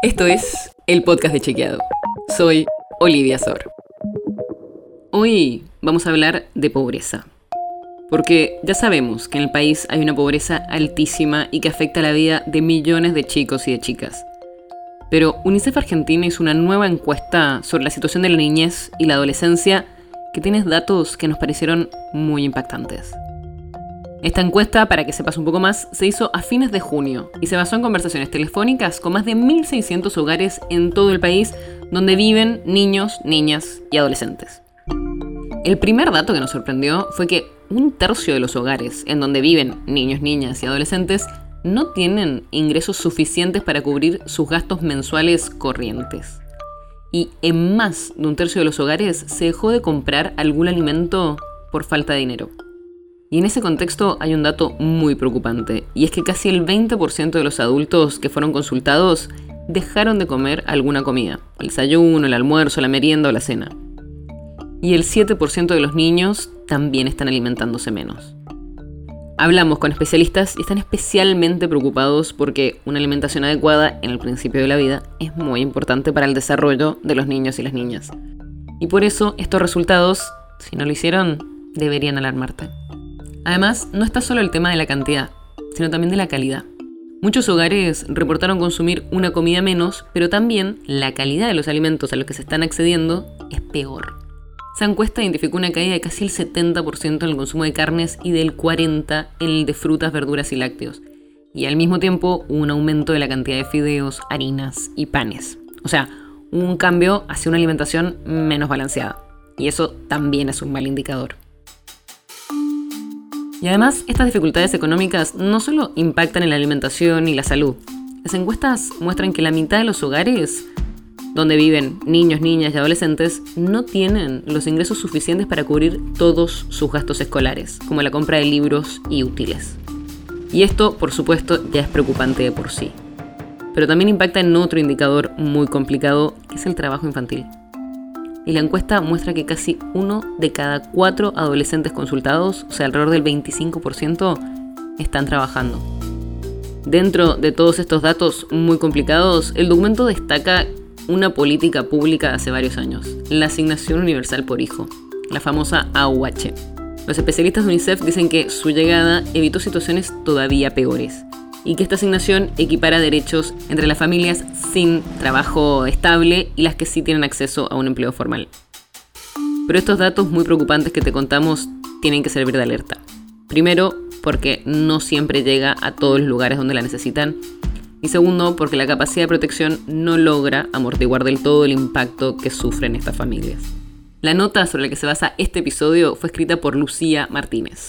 Esto es el podcast de Chequeado. Soy Olivia Sor. Hoy vamos a hablar de pobreza. Porque ya sabemos que en el país hay una pobreza altísima y que afecta la vida de millones de chicos y de chicas. Pero UNICEF Argentina hizo una nueva encuesta sobre la situación de la niñez y la adolescencia que tiene datos que nos parecieron muy impactantes. Esta encuesta, para que sepas un poco más, se hizo a fines de junio y se basó en conversaciones telefónicas con más de 1.600 hogares en todo el país donde viven niños, niñas y adolescentes. El primer dato que nos sorprendió fue que un tercio de los hogares en donde viven niños, niñas y adolescentes no tienen ingresos suficientes para cubrir sus gastos mensuales corrientes. Y en más de un tercio de los hogares se dejó de comprar algún alimento por falta de dinero. Y en ese contexto hay un dato muy preocupante, y es que casi el 20% de los adultos que fueron consultados dejaron de comer alguna comida, el desayuno, el almuerzo, la merienda o la cena. Y el 7% de los niños también están alimentándose menos. Hablamos con especialistas y están especialmente preocupados porque una alimentación adecuada en el principio de la vida es muy importante para el desarrollo de los niños y las niñas. Y por eso estos resultados, si no lo hicieron, deberían alarmarte. Además, no está solo el tema de la cantidad, sino también de la calidad. Muchos hogares reportaron consumir una comida menos, pero también la calidad de los alimentos a los que se están accediendo es peor. Esa encuesta identificó una caída de casi el 70% en el consumo de carnes y del 40% en el de frutas, verduras y lácteos. Y al mismo tiempo un aumento de la cantidad de fideos, harinas y panes. O sea, un cambio hacia una alimentación menos balanceada. Y eso también es un mal indicador. Y además, estas dificultades económicas no solo impactan en la alimentación y la salud. Las encuestas muestran que la mitad de los hogares donde viven niños, niñas y adolescentes no tienen los ingresos suficientes para cubrir todos sus gastos escolares, como la compra de libros y útiles. Y esto, por supuesto, ya es preocupante de por sí. Pero también impacta en otro indicador muy complicado, que es el trabajo infantil y la encuesta muestra que casi uno de cada cuatro adolescentes consultados, o sea, alrededor del 25%, están trabajando. Dentro de todos estos datos muy complicados, el documento destaca una política pública hace varios años, la asignación universal por hijo, la famosa AUH. Los especialistas de UNICEF dicen que su llegada evitó situaciones todavía peores y que esta asignación equipara derechos entre las familias sin trabajo estable y las que sí tienen acceso a un empleo formal. Pero estos datos muy preocupantes que te contamos tienen que servir de alerta. Primero, porque no siempre llega a todos los lugares donde la necesitan. Y segundo, porque la capacidad de protección no logra amortiguar del todo el impacto que sufren estas familias. La nota sobre la que se basa este episodio fue escrita por Lucía Martínez.